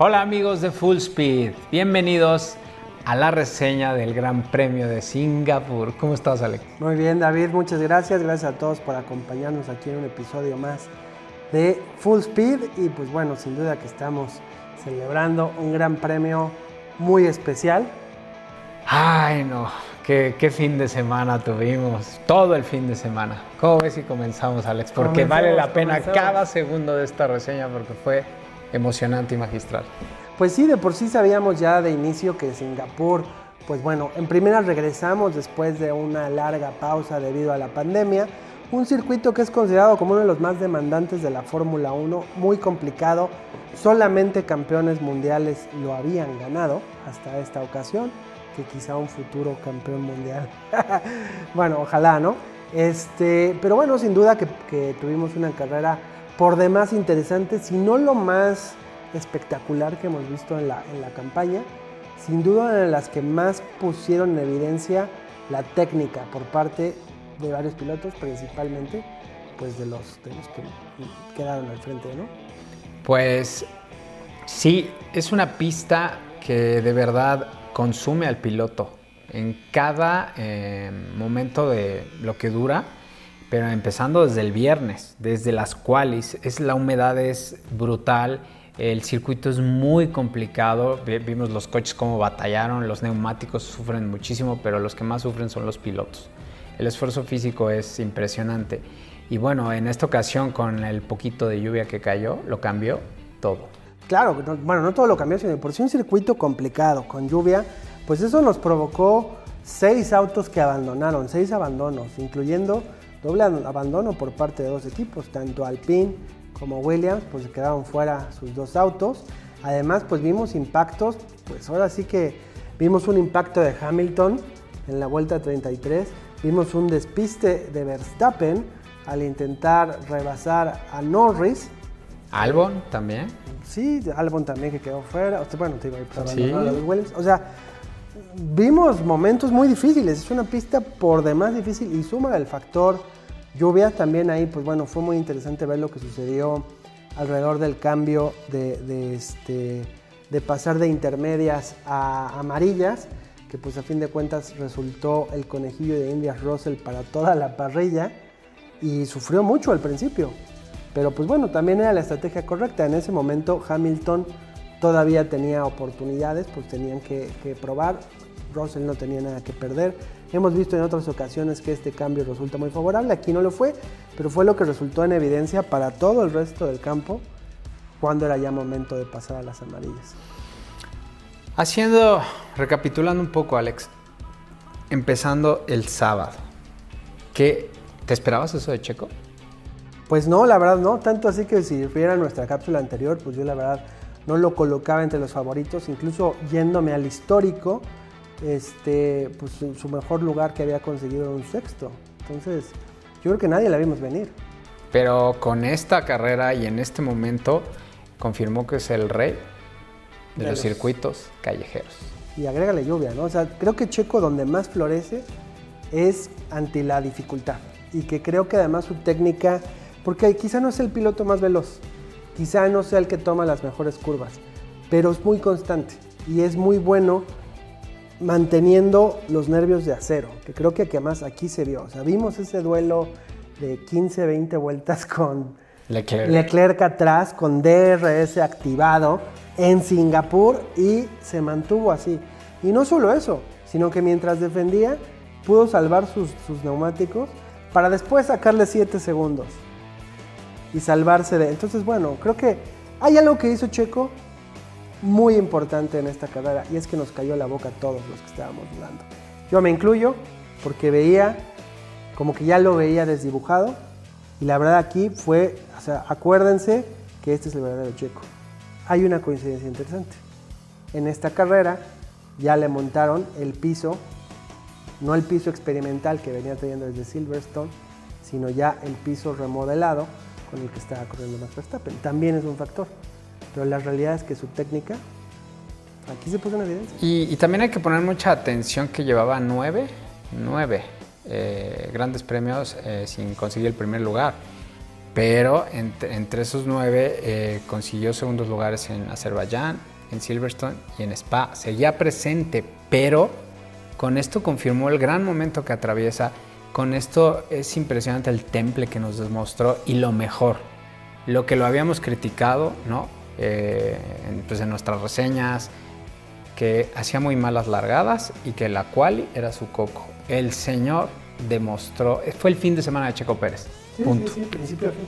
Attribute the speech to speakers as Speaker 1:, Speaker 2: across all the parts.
Speaker 1: Hola amigos de Full Speed, bienvenidos a la reseña del Gran Premio de Singapur. ¿Cómo estás, Alex?
Speaker 2: Muy bien, David, muchas gracias. Gracias a todos por acompañarnos aquí en un episodio más de Full Speed. Y pues bueno, sin duda que estamos celebrando un gran premio muy especial.
Speaker 1: Ay, no, qué, qué fin de semana tuvimos, todo el fin de semana. ¿Cómo ves si comenzamos, Alex? Porque vale la pena
Speaker 2: comenzamos.
Speaker 1: cada segundo de esta reseña porque fue emocionante y magistral.
Speaker 2: Pues sí, de por sí sabíamos ya de inicio que Singapur, pues bueno, en primera regresamos después de una larga pausa debido a la pandemia. Un circuito que es considerado como uno de los más demandantes de la Fórmula 1, muy complicado. Solamente campeones mundiales lo habían ganado hasta esta ocasión, que quizá un futuro campeón mundial. bueno, ojalá, ¿no? Este, pero bueno, sin duda que, que tuvimos una carrera por demás interesante, si no lo más espectacular que hemos visto en la, campaña, sin duda en las que más pusieron en evidencia la técnica por parte de varios pilotos, principalmente pues de los, de los que quedaron al frente, ¿no?
Speaker 1: Pues sí, es una pista que de verdad consume al piloto en cada eh, momento de lo que dura, pero empezando desde el viernes, desde las cuales es la humedad es brutal, el circuito es muy complicado, Vi- vimos los coches cómo batallaron, los neumáticos sufren muchísimo, pero los que más sufren son los pilotos. El esfuerzo físico es impresionante. Y bueno, en esta ocasión con el poquito de lluvia que cayó, lo cambió todo.
Speaker 2: Claro, no- bueno, no todo lo cambió, sino por sí un circuito complicado, con lluvia, pues eso nos provocó seis autos que abandonaron, seis abandonos, incluyendo doble an- abandono por parte de dos equipos, tanto Alpine como Williams, pues se quedaron fuera sus dos autos. Además, pues vimos impactos, pues ahora sí que vimos un impacto de Hamilton en la vuelta 33, vimos un despiste de Verstappen al intentar rebasar a Norris,
Speaker 1: Albon también.
Speaker 2: Sí, Albon también que quedó fuera. O sea, bueno, te digo, ahí pues,
Speaker 1: Sí.
Speaker 2: a los Williams. O sea, vimos momentos muy difíciles. Es una pista por demás difícil y suma el factor lluvia también ahí. Pues bueno, fue muy interesante ver lo que sucedió alrededor del cambio de, este, de pasar de intermedias a amarillas, que pues a fin de cuentas resultó el conejillo de Indias Russell para toda la parrilla y sufrió mucho al principio. Pero pues bueno, también era la estrategia correcta. En ese momento Hamilton todavía tenía oportunidades, pues tenían que probar. Russell no tenía nada que perder. Hemos visto en otras ocasiones que este cambio resulta muy favorable. Aquí no lo fue, pero fue lo que resultó en evidencia para todo el resto del campo cuando era ya momento de pasar a las amarillas.
Speaker 1: Haciendo, recapitulando un poco, Alex, empezando el sábado, ¿qué, ¿te esperabas eso de Checo?
Speaker 2: Pues no, la verdad no, tanto así que si viera nuestra cápsula anterior, pues yo la verdad no lo colocaba entre los favoritos, incluso yéndome al histórico, este, pues su, mejor lugar que había conseguido era un sexto. Entonces, yo creo que nadie la vimos venir.
Speaker 1: Pero con esta carrera y en este momento confirmó que es el rey de,
Speaker 2: De
Speaker 1: los
Speaker 2: los-
Speaker 1: circuitos callejeros.
Speaker 2: Y agrégale lluvia, ¿no? O sea, creo que Checo donde más florece es ante la dificultad. Y que creo que además su técnica, porque quizá no es el piloto más veloz, quizá no sea el que toma las mejores curvas, pero es muy constante y es muy bueno manteniendo los nervios de acero, que creo que además aquí se vio. O sea, vimos ese duelo de 15, 20 vueltas con
Speaker 1: Leclerc.
Speaker 2: Leclerc atrás, con DRS activado en Singapur y se mantuvo así. Y no solo eso, sino que mientras defendía, pudo salvar sus, sus neumáticos para después sacarle 7 segundos y salvarse de... Entonces, bueno, creo que hay algo que hizo Checo muy importante en esta carrera y es que nos cayó la boca a todos los que estábamos dudando. Yo me incluyo porque veía, como que ya lo veía desdibujado y la verdad aquí fue, o sea, acuérdense que este es el verdadero Checo. Hay una coincidencia interesante. En esta carrera ya le montaron el piso, no el piso experimental que venía trayendo desde Silverstone, sino ya el piso remodelado con el que estaba corriendo Max Verstappen. También es un factor. Pero la realidad es que su técnica aquí se puso en evidencia.
Speaker 1: Y, y también hay que poner mucha atención que llevaba nueve, nueve eh, grandes premios eh, sin conseguir el primer lugar. pero entre, esos nueve eh, consiguió segundos lugares en Azerbaiyán, en Silverstone y en Spa. Seguía presente, pero con esto confirmó el gran momento que atraviesa. Con esto es impresionante el temple que nos demostró y lo mejor, lo que lo habíamos criticado, ¿no? Eh, en, pues en nuestras reseñas, que hacía muy malas largadas y que la quali era su coco. El señor demostró, fue el fin de semana de Checo Pérez. punto.
Speaker 2: Sí, sí, principio a fin.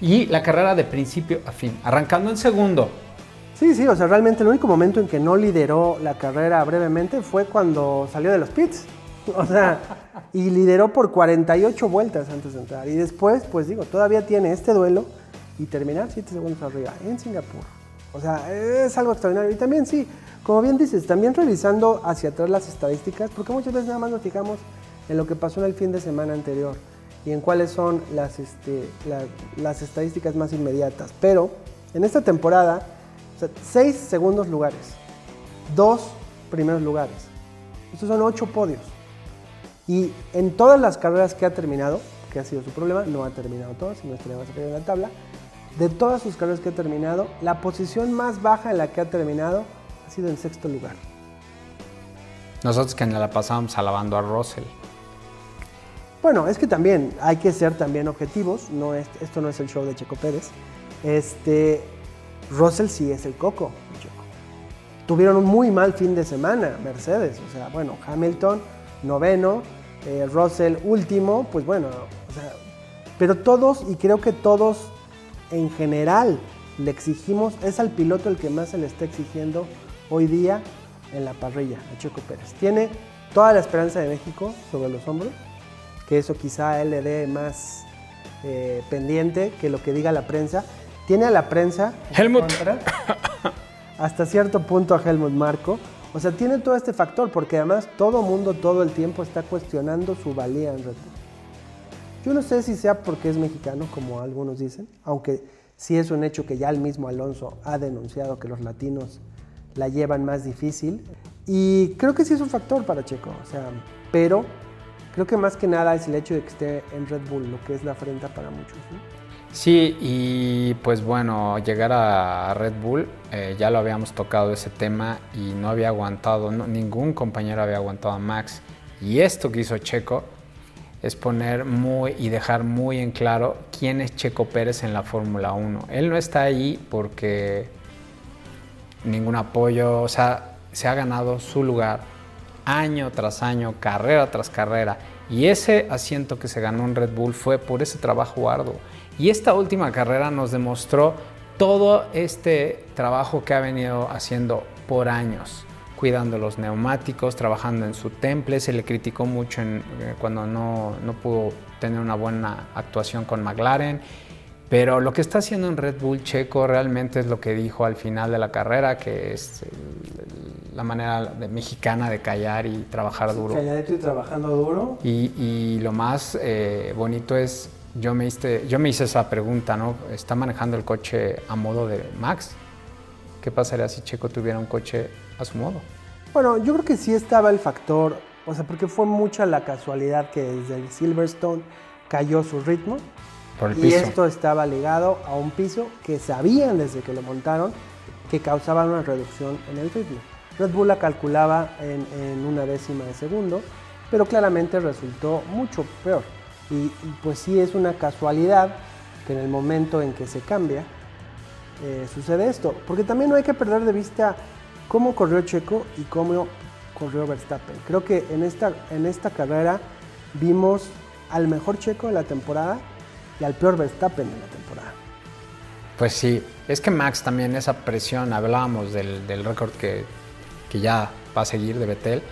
Speaker 1: Y la carrera de principio a fin, arrancando en segundo.
Speaker 2: Sí, sí, o sea, realmente el único momento en que no lideró la carrera brevemente fue cuando salió de los pits. O sea, y lideró por 48 vueltas antes de entrar. Y después, pues digo, todavía tiene este duelo y terminar 7 segundos arriba en Singapur. O sea, es algo extraordinario. Y también sí, como bien dices, también revisando hacia atrás las estadísticas, porque muchas veces nada más nos fijamos en lo que pasó en el fin de semana anterior y en cuáles son las, este, las estadísticas más inmediatas. Pero en esta temporada, o sea, 6 segundos lugares, 2 primeros lugares. Estos son 8 podios. Y en todas las carreras que ha terminado, que ha sido su problema, no ha terminado todas, no estaría más en la tabla, de todas sus carreras que ha terminado, la posición más baja en la que ha terminado ha sido en sexto lugar.
Speaker 1: Nosotros que la pasábamos alabando a Russell.
Speaker 2: Bueno, es que también hay que ser también objetivos, no es, esto no es el show de Checo Pérez. Este, Russell sí es el coco, Tuvieron un muy mal fin de semana, Mercedes, o sea, bueno, Hamilton noveno, eh, Russell último, pues bueno, o sea, pero todos, y creo que todos en general le exigimos, es al piloto el que más se le está exigiendo hoy día en la parrilla, a Checo Pérez. Tiene toda la esperanza de México sobre los hombros, que eso quizá él le dé más eh, pendiente que lo que diga la prensa. Tiene a la prensa
Speaker 1: Helmut.
Speaker 2: hasta cierto punto a Helmut Marco. O sea, tiene todo este factor, porque además todo mundo todo el tiempo está cuestionando su valía en Red Bull. Yo no sé si sea porque es mexicano, como algunos dicen, aunque sí es un hecho que ya el mismo Alonso ha denunciado que los latinos la llevan más difícil. Y creo que sí es un factor para Checo, o sea, pero creo que más que nada es el hecho de que esté en Red Bull, lo que es la afrenta para muchos.
Speaker 1: Sí, y pues bueno, llegar a Red Bull, eh, ya lo habíamos tocado ese tema y no había aguantado, ningún compañero había aguantado a Max. Y esto que hizo Checo, es poner muy y dejar muy en claro quién es Checo Pérez en la Fórmula 1. Él no está ahí porque ningún apoyo, o sea, se ha ganado su lugar año tras año, carrera tras carrera. Y ese asiento que se ganó en Red Bull fue por ese trabajo arduo. Y esta última carrera nos demostró todo este trabajo que ha venido haciendo por años cuidando los neumáticos, trabajando en su temple. Se le criticó mucho en, eh, cuando no, no, pudo tener una buena actuación con McLaren. Pero lo que está haciendo en Red Bull Checo realmente es lo que dijo al final de la carrera, que es la manera mexicana de callar y trabajar duro.
Speaker 2: Calladito y trabajando duro.
Speaker 1: Y, y lo más eh, bonito es, yo me, hice, yo me hice esa pregunta, ¿no? ¿Está manejando el coche a modo de Max? ¿Qué pasaría si Checo tuviera un coche a su modo?
Speaker 2: Bueno, yo creo que sí estaba el factor, o sea, porque fue mucha la casualidad que desde el Silverstone cayó su ritmo.
Speaker 1: Por el
Speaker 2: y esto estaba ligado a un piso que sabían desde que lo montaron que causaba una reducción en el ritmo. Red Bull la calculaba en, una décima de segundo, pero claramente resultó mucho peor. y, pues sí es una casualidad que en el momento en que se cambia, eh, sucede esto. Porque también no hay que perder de vista cómo corrió Checo y cómo corrió Verstappen. Creo que en esta, en esta carrera vimos al mejor Checo de la temporada y al peor Verstappen de la temporada.
Speaker 1: Pues sí, es que Max también esa presión, hablábamos del, del récord que, que, ya va a seguir de Betel.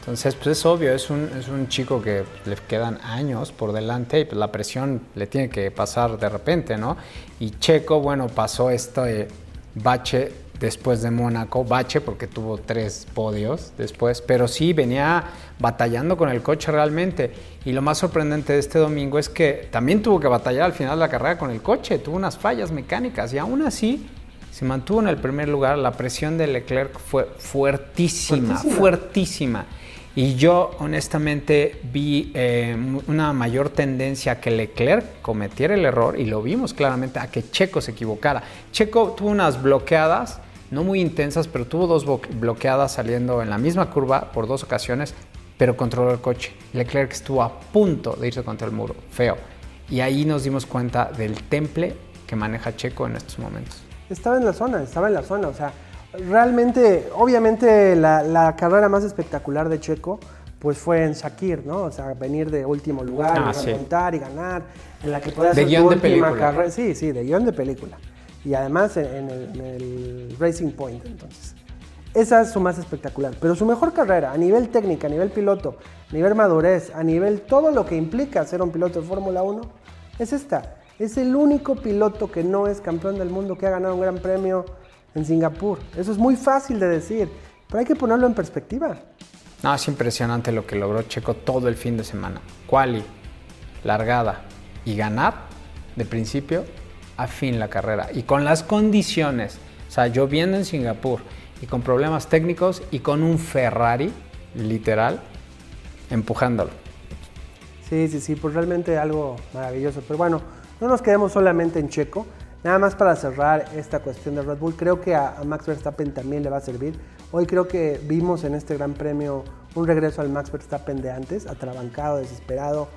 Speaker 1: Entonces, pues es obvio, es un, es un chico que le quedan años por delante y pues la presión le tiene que pasar de repente, ¿no? Y Checo, bueno, pasó este bache después de Mónaco, bache porque tuvo tres podios después, pero sí venía batallando con el coche realmente. Y lo más sorprendente de este domingo es que también tuvo que batallar al final de la carrera con el coche, tuvo unas fallas mecánicas y aún así se mantuvo en el primer lugar. La presión de Leclerc fue fuertísima. fuertísima. Y yo honestamente vi eh, una mayor tendencia a que Leclerc cometiera el error, y lo vimos claramente, a que Checo se equivocara. Checo tuvo unas bloqueadas, no muy intensas, pero tuvo dos bloqueadas saliendo en la misma curva por dos ocasiones, pero controló el coche. Leclerc estuvo a punto de irse contra el muro, feo. Y ahí nos dimos cuenta del temple que maneja Checo en estos momentos.
Speaker 2: Estaba en la zona, estaba en la zona, o sea, realmente, obviamente la, carrera más espectacular de Checo pues fue en Shakir, ¿no? O sea, venir de último lugar, ah, y ganar, en la que puede hacer
Speaker 1: de última carrera.
Speaker 2: Sí, sí, de guion de película. Y además en, el, Racing Point, entonces. Esa es su más espectacular. Pero su mejor carrera, a nivel técnica, a nivel piloto, a nivel madurez, a nivel todo lo que implica ser un piloto de Fórmula 1, es esta. Es el único piloto que no es campeón del mundo que ha ganado un gran premio en Singapur. Eso es muy fácil de decir, pero hay que ponerlo en perspectiva.
Speaker 1: No, es impresionante lo que logró Checo todo el fin de semana. Quali, largada y ganar de principio a fin la carrera. Y con las condiciones, o sea, lloviendo en Singapur y con problemas técnicos y con un Ferrari, literal, empujándolo.
Speaker 2: Sí, sí, sí, pues realmente algo maravilloso. Pero bueno, no nos quedemos solamente en Checo. Nada más para cerrar esta cuestión de Red Bull, creo que a, Max Verstappen también le va a servir. Hoy creo que vimos en este Gran Premio un regreso al Max Verstappen de antes, atrabancado, desesperado,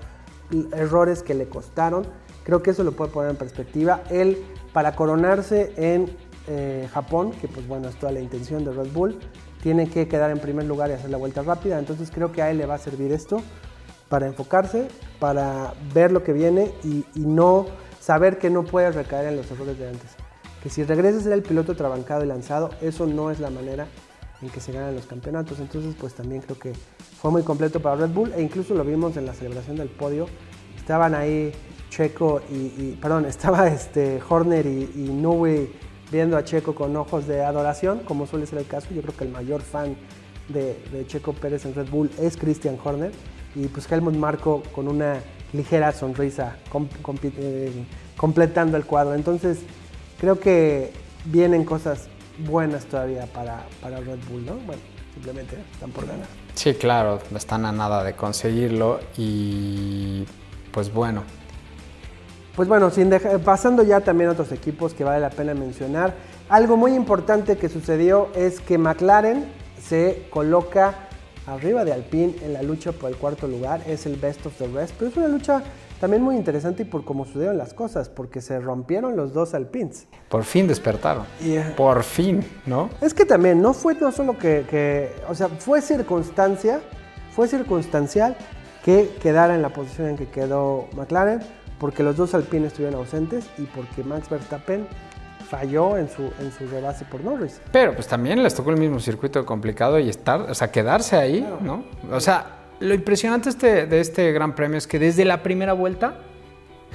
Speaker 2: errores que le costaron. Creo que eso lo puede poner en perspectiva. Él, para coronarse en eh, Japón, que pues bueno, es toda la intención de Red Bull, tiene que quedar en primer lugar y hacer la vuelta rápida. Entonces creo que a él le va a servir esto para enfocarse, para ver lo que viene y, y no saber que no puedes recaer en los errores de antes. Que si regresas a ser el piloto trabancado y lanzado, eso no es la manera en que se ganan los campeonatos. Entonces, pues también creo que fue muy completo para Red Bull e incluso lo vimos en la celebración del podio. Estaban ahí Checo y, perdón, estaba este Horner y, y viendo a Checo con ojos de adoración, como suele ser el caso. Yo creo que el mayor fan de, Checo Pérez en Red Bull es Christian Horner y pues Helmut Marco con una ligera sonrisa eh, completando el cuadro. Entonces, creo que vienen cosas buenas todavía para, para Red Bull, ¿no? Bueno, simplemente están por ganar.
Speaker 1: Sí, claro, están a nada de conseguirlo y pues bueno.
Speaker 2: Pues bueno, sin pasando ya también a otros equipos que vale la pena mencionar, algo muy importante que sucedió es que McLaren se coloca arriba de Alpine en la lucha por el cuarto lugar, es el best of the rest, pero es una lucha también muy interesante y por cómo sucedieron las cosas, porque se rompieron los dos Alpines.
Speaker 1: Por fin despertaron. Por fin, ¿no?
Speaker 2: Es que también no fue no solo que, que, o sea, fue circunstancia, fue circunstancial que quedara en la posición en que quedó McLaren, porque los dos Alpines estuvieron ausentes y porque Max Verstappen falló en su, en su rebase por Norris.
Speaker 1: Pero pues también les tocó el mismo circuito complicado y estar, o sea, quedarse ahí, ¿no? O sea, lo impresionante este, de este gran premio es que desde la primera vuelta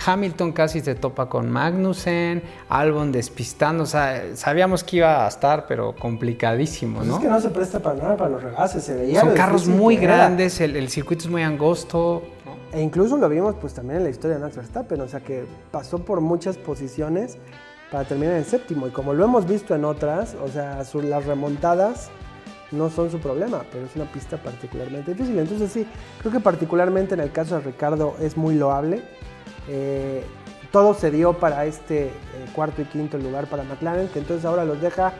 Speaker 1: Hamilton casi se topa con Magnussen, Albon despistando, o sea, sabíamos que iba a estar, pero complicadísimo, pues ¿no?
Speaker 2: es que no se presta para nada para los rebases, se veía.
Speaker 1: Son carros muy grandes, el, circuito es muy angosto.
Speaker 2: E incluso lo vimos pues también en la historia de Max Verstappen, o sea que pasó por muchas posiciones para terminar en séptimo. Y como lo hemos visto en otras, o sea, las remontadas no son su problema, pero es una pista particularmente difícil. Entonces sí, creo que particularmente en el caso de Ricardo es muy loable. Eh, todo se dio para este eh, cuarto y quinto lugar para McLaren, que entonces ahora los deja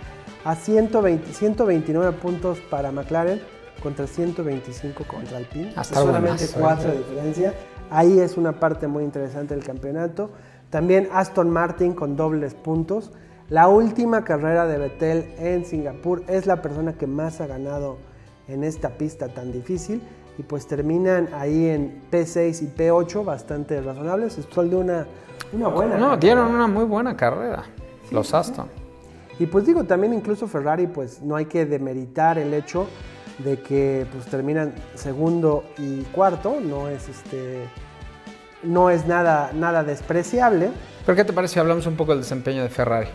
Speaker 2: a 120, 129 puntos para McLaren contra 125 contra Alpine.
Speaker 1: Hasta
Speaker 2: solamente cuatro de diferencia. Ahí es una parte muy interesante del campeonato. También Aston Martin con dobles puntos. La última carrera de Vettel en Singapur es la persona que más ha ganado en esta pista tan difícil y pues terminan ahí en P6 y P8 bastante razonables. Stroll de una, una buena.
Speaker 1: No, dieron una muy buena carrera los Aston.
Speaker 2: Y pues digo, también incluso Ferrari pues no hay que demeritar el hecho de que pues terminan segundo y cuarto, no es este no es nada, nada despreciable.
Speaker 1: ¿Pero qué te parece si hablamos un poco del desempeño de Ferrari?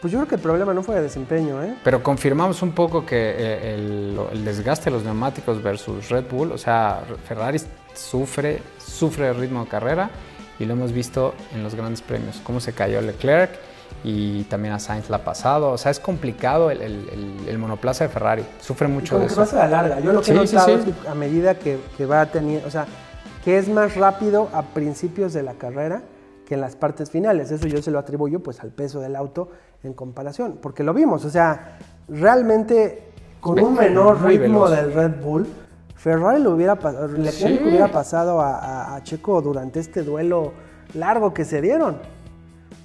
Speaker 2: Pues yo creo que el problema no fue de desempeño, ¿eh?
Speaker 1: Pero confirmamos un poco que eh, el, desgaste de los neumáticos versus Red Bull, o sea, Ferrari sufre, sufre el ritmo de carrera y lo hemos visto en los grandes premios, cómo se cayó Leclerc y también a Sainz la ha pasado. O sea, es complicado el, el- el- el monoplaza de Ferrari. Sufre mucho
Speaker 2: Como
Speaker 1: de
Speaker 2: que
Speaker 1: eso.
Speaker 2: pasa la larga. Yo lo que
Speaker 1: Sí,
Speaker 2: he
Speaker 1: sí,
Speaker 2: notado
Speaker 1: sí.
Speaker 2: es que a medida que, que va teniendo, o sea, que es más rápido a principios de la carrera que en las partes finales. Eso yo se lo atribuyo pues al peso del auto en comparación, porque lo vimos, o sea, realmente con un menor ritmo del Red Bull, Ferrari lo hubiera pasado, Leclerc
Speaker 1: Sí.
Speaker 2: hubiera pasado a, a- a Checo durante este duelo largo que se dieron.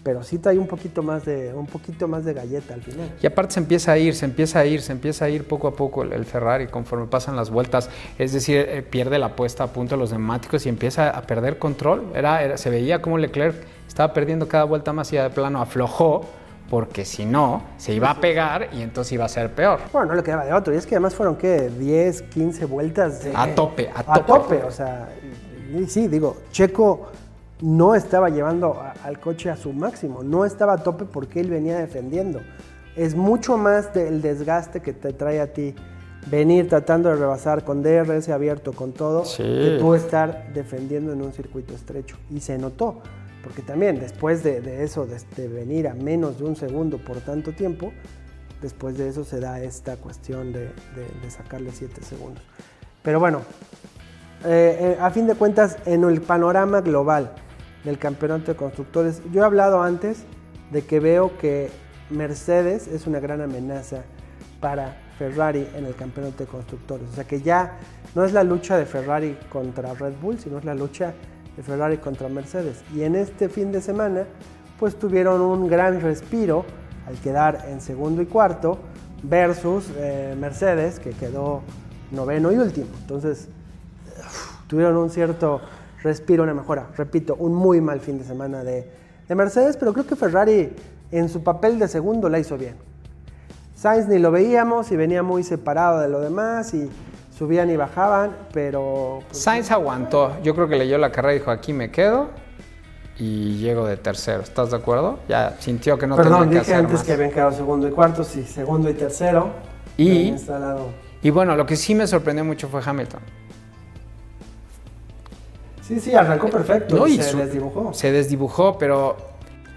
Speaker 2: Pero sí trae un poquito más de un poquito más de galleta al final.
Speaker 1: Y aparte se empieza a ir, se empieza a ir, se empieza a ir poco a poco el, el Ferrari conforme pasan las vueltas. Es decir, eh, pierde la puesta a punto de los neumáticos y empieza a perder control. Era, era- se veía como Leclerc estaba perdiendo cada vuelta más y ya de plano aflojó, porque si no, se iba a pegar y entonces iba a ser peor.
Speaker 2: Bueno, no le quedaba de otro. Y es que además fueron, ¿qué? 10, 15 vueltas. de-
Speaker 1: A tope, a
Speaker 2: A
Speaker 1: tope.
Speaker 2: tope, o sea. y sí, digo, Checo no estaba llevando a- al coche a su máximo. No estaba a tope porque él venía defendiendo. Es mucho más del desgaste que te trae a ti venir tratando de rebasar con DRS abierto, con todo,
Speaker 1: Sí.
Speaker 2: que tú estar defendiendo en un circuito estrecho. Y se notó. Porque también después de, de eso, de, de venir a menos de un segundo por tanto tiempo, después de eso se da esta cuestión de, de- de sacarle 7 segundos. Pero bueno, eh, eh, a fin de cuentas, en el panorama global del campeonato de constructores, yo he hablado antes de que veo que Mercedes es una gran amenaza para Ferrari en el campeonato de constructores. O sea que ya no es la lucha de Ferrari contra Red Bull, sino es la lucha de Ferrari contra Mercedes. Y en este fin de semana, pues tuvieron un gran respiro al quedar en segundo y cuarto versus eh, Mercedes, que quedó noveno y último. Entonces, tuvieron un cierto respiro, una mejora. Repito, un muy mal fin de semana de, de Mercedes, pero creo que Ferrari en su papel de segundo la hizo bien. Sainz ni lo veíamos y venía muy separado de lo demás y subían y bajaban, pero pues,
Speaker 1: Sainz aguantó. Yo creo que leyó la carrera y dijo, aquí me quedo y llego de tercero. ¿Estás de acuerdo? Ya sintió que no
Speaker 2: perdón,
Speaker 1: tenía que
Speaker 2: dije
Speaker 1: hacer
Speaker 2: antes
Speaker 1: más.
Speaker 2: que habían quedado segundo y cuarto, sí, segundo y tercero.
Speaker 1: Y bueno, lo que sí me sorprendió mucho fue Hamilton.
Speaker 2: Sí, sí, arrancó perfecto
Speaker 1: No,
Speaker 2: y se
Speaker 1: su-
Speaker 2: desdibujó.
Speaker 1: Se desdibujó, pero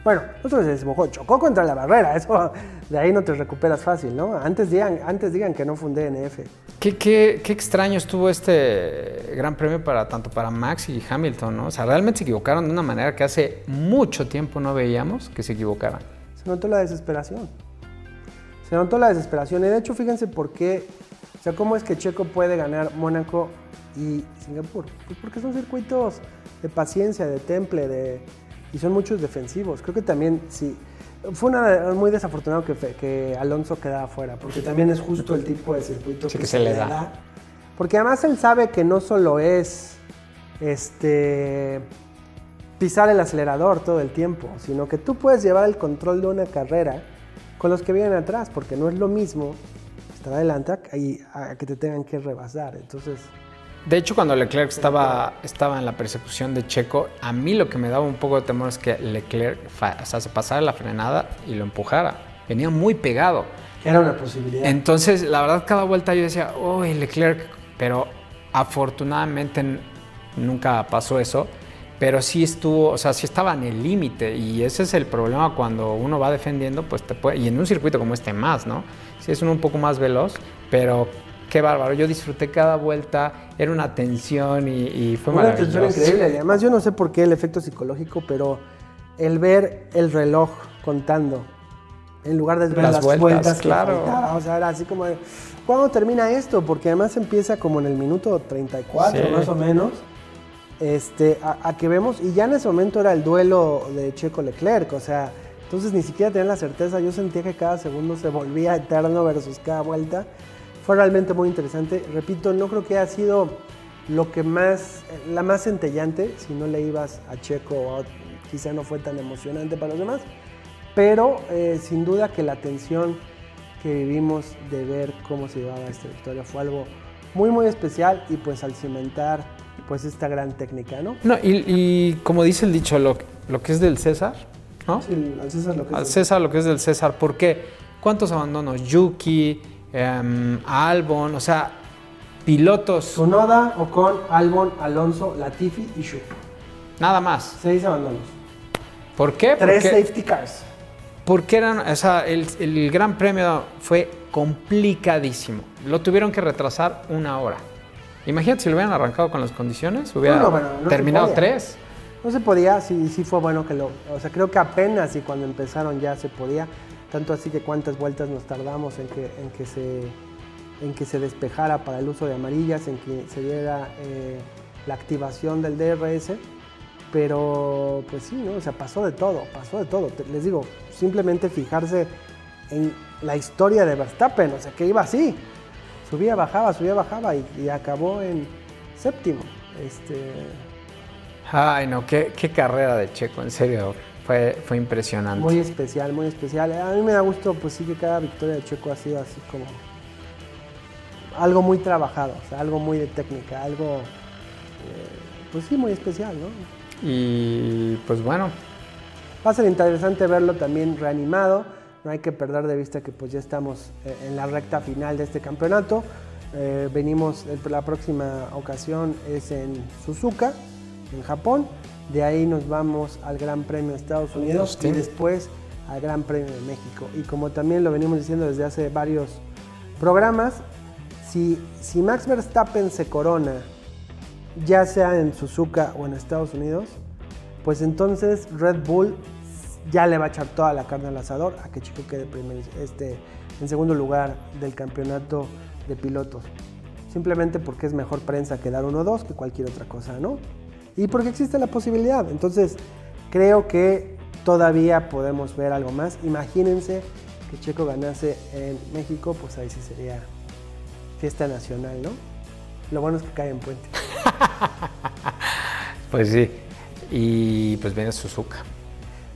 Speaker 2: Bueno, otro se desdibujó, chocó contra la barrera, eso de ahí no te recuperas fácil, ¿no? Antes digan, antes digan que no fue un DNF.
Speaker 1: qué, qué- qué extraño estuvo este gran premio para tanto para Max y Hamilton, ¿no? O sea, realmente se equivocaron de una manera que hace mucho tiempo no veíamos que se equivocaran.
Speaker 2: Se notó la desesperación. Se notó la desesperación. Y de hecho, fíjense por qué, o sea, cómo es que Checo puede ganar Mónaco y Singapur. Pues porque son circuitos de paciencia, de temple, de, y son muchos defensivos. Creo que también, sí, fue una, muy desafortunado que, Alonso quedara fuera, porque también es justo el tipo de circuito
Speaker 1: Sí, que se le da.
Speaker 2: Porque además él sabe que no solo es este pisar el acelerador todo el tiempo, sino que tú puedes llevar el control de una carrera con los que vienen atrás, porque no es lo mismo adelante a, y a que te tengan que rebasar. Entonces,
Speaker 1: De hecho, cuando Leclerc estaba, estaba en la persecución de Checo, a mí lo que me daba un poco de temor es que Leclerc o sea, se pasara la frenada y lo empujara. Venía muy pegado.
Speaker 2: era una posibilidad.
Speaker 1: Entonces, la verdad, cada vuelta yo decía, uy, Leclerc, pero afortunadamente nunca pasó eso. Pero sí estuvo, o sea, sí estaba en el límite. Y ese es el problema cuando uno va defendiendo, pues te puede. Y en un circuito como este más, ¿no? Sí es uno un poco más veloz, pero qué bárbaro. Yo disfruté cada vuelta, era una tensión y, y fue
Speaker 2: Una tensión
Speaker 1: maravilloso.
Speaker 2: increíble. Y además, yo no sé por qué el efecto psicológico, pero el ver el reloj contando en lugar de ver
Speaker 1: Las
Speaker 2: las,
Speaker 1: vueltas, claro.
Speaker 2: faltaba, o sea, era así como de, ¿cuándo termina esto? Porque además empieza como en el minuto 34
Speaker 1: Sí.
Speaker 2: más o menos. Este, a, a que vemos, y ya en ese momento era el duelo de Checo Leclerc, o sea, entonces ni siquiera tenían la certeza, yo sentía que cada segundo se volvía eterno versus cada vuelta. Fue realmente muy interesante. Repito, no creo que haya sido lo que más, la más centellante, si no le ibas a Checo, quizá no fue tan emocionante para los demás, pero eh, sin duda que la tensión que vivimos de ver cómo se llevaba esta victoria fue algo muy muy especial y pues al cimentar pues esta gran técnica, ¿no?
Speaker 1: No, y, y como dice el dicho, lo, lo que es del César, ¿no?
Speaker 2: Sí, al César lo que
Speaker 1: Al
Speaker 2: es.
Speaker 1: César lo que es del César. ¿Por qué? ¿Cuántos abandonos? Yuki, em, Albon, o sea, pilotos,
Speaker 2: Sonoda, Ocon, Albon, Alonso, Latifi y Shu.
Speaker 1: nada más.
Speaker 2: Seis abandonos.
Speaker 1: ¿Por qué?
Speaker 2: Tres
Speaker 1: Porque
Speaker 2: safety cars.
Speaker 1: Porque eran, o sea, el, el Gran Premio fue complicadísimo. Lo tuvieron que retrasar una hora. Imagínate si lo hubieran arrancado con las condiciones, hubiera
Speaker 2: No, no, bueno, no se
Speaker 1: terminado tres.
Speaker 2: No se podía, sí, sí fue bueno que lo... O sea, creo que apenas y cuando empezaron ya se podía. Tanto así que cuántas vueltas nos tardamos en que, en que, se, en que se despejara para el uso de amarillas, en que se diera eh, la activación del DRS. Pero pues sí, ¿no? O sea, pasó de todo, pasó de todo. Les digo, simplemente fijarse en la historia de Verstappen, o sea, que iba así. Subía, bajaba, subía, bajaba y, y acabó en séptimo. Este,
Speaker 1: Ay, no, qué, qué carrera de Checo, en serio. Fue, fue impresionante.
Speaker 2: Muy especial, muy especial. A mí me da gusto, pues sí, que cada victoria de Checo ha sido así como algo muy trabajado, o sea, algo muy de técnica, algo, eh, pues sí, muy especial, ¿no?
Speaker 1: Y pues bueno,
Speaker 2: Va a ser interesante verlo también reanimado. No hay que perder de vista que pues ya estamos eh, en la recta final de este campeonato. Eh, venimos, la próxima ocasión es en Suzuka, en Japón. De ahí nos vamos al Gran Premio de Estados Unidos y después al Gran Premio de México. Y como también lo venimos diciendo desde hace varios programas, si, si Max Verstappen se corona, ya sea en Suzuka o en Estados Unidos, pues entonces Red Bull ya le va a echar toda la carne al asador a que Chico quede primer- este, en segundo lugar del campeonato de pilotos. Simplemente porque es mejor prensa quedar 1-2 que cualquier otra cosa, ¿no? Y porque existe la posibilidad. Entonces, creo que todavía podemos ver algo más. Imagínense que Checo ganase en México, pues ahí sí sería fiesta nacional, ¿no? Lo bueno es que cae en puente.
Speaker 1: pues sí. Y pues viene Suzuka.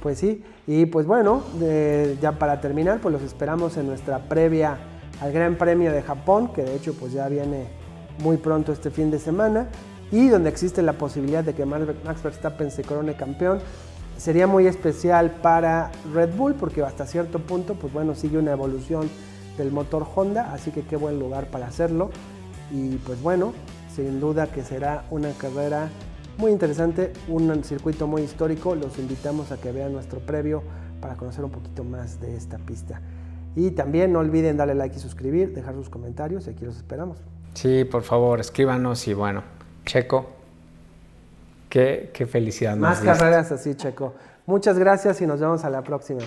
Speaker 2: Pues sí, y pues bueno, eh, ya para terminar, pues los esperamos en nuestra previa al Gran Premio de Japón, que de hecho pues ya viene muy pronto este fin de semana, y donde existe la posibilidad de que Max Verstappen se corone campeón. Sería muy especial para Red Bull porque hasta cierto punto, pues bueno, sigue una evolución del motor Honda, así que qué buen lugar para hacerlo. Y pues bueno, sin duda que será una carrera muy interesante, un circuito muy histórico. Los invitamos a que vean nuestro previo para conocer un poquito más de esta pista. Y también no olviden darle like y suscribir, dejar sus comentarios y aquí los esperamos.
Speaker 1: Sí, por favor, escríbanos y bueno, Checo, qué, qué felicidad
Speaker 2: Más carreras así, Checo. Muchas gracias y nos vemos a la próxima.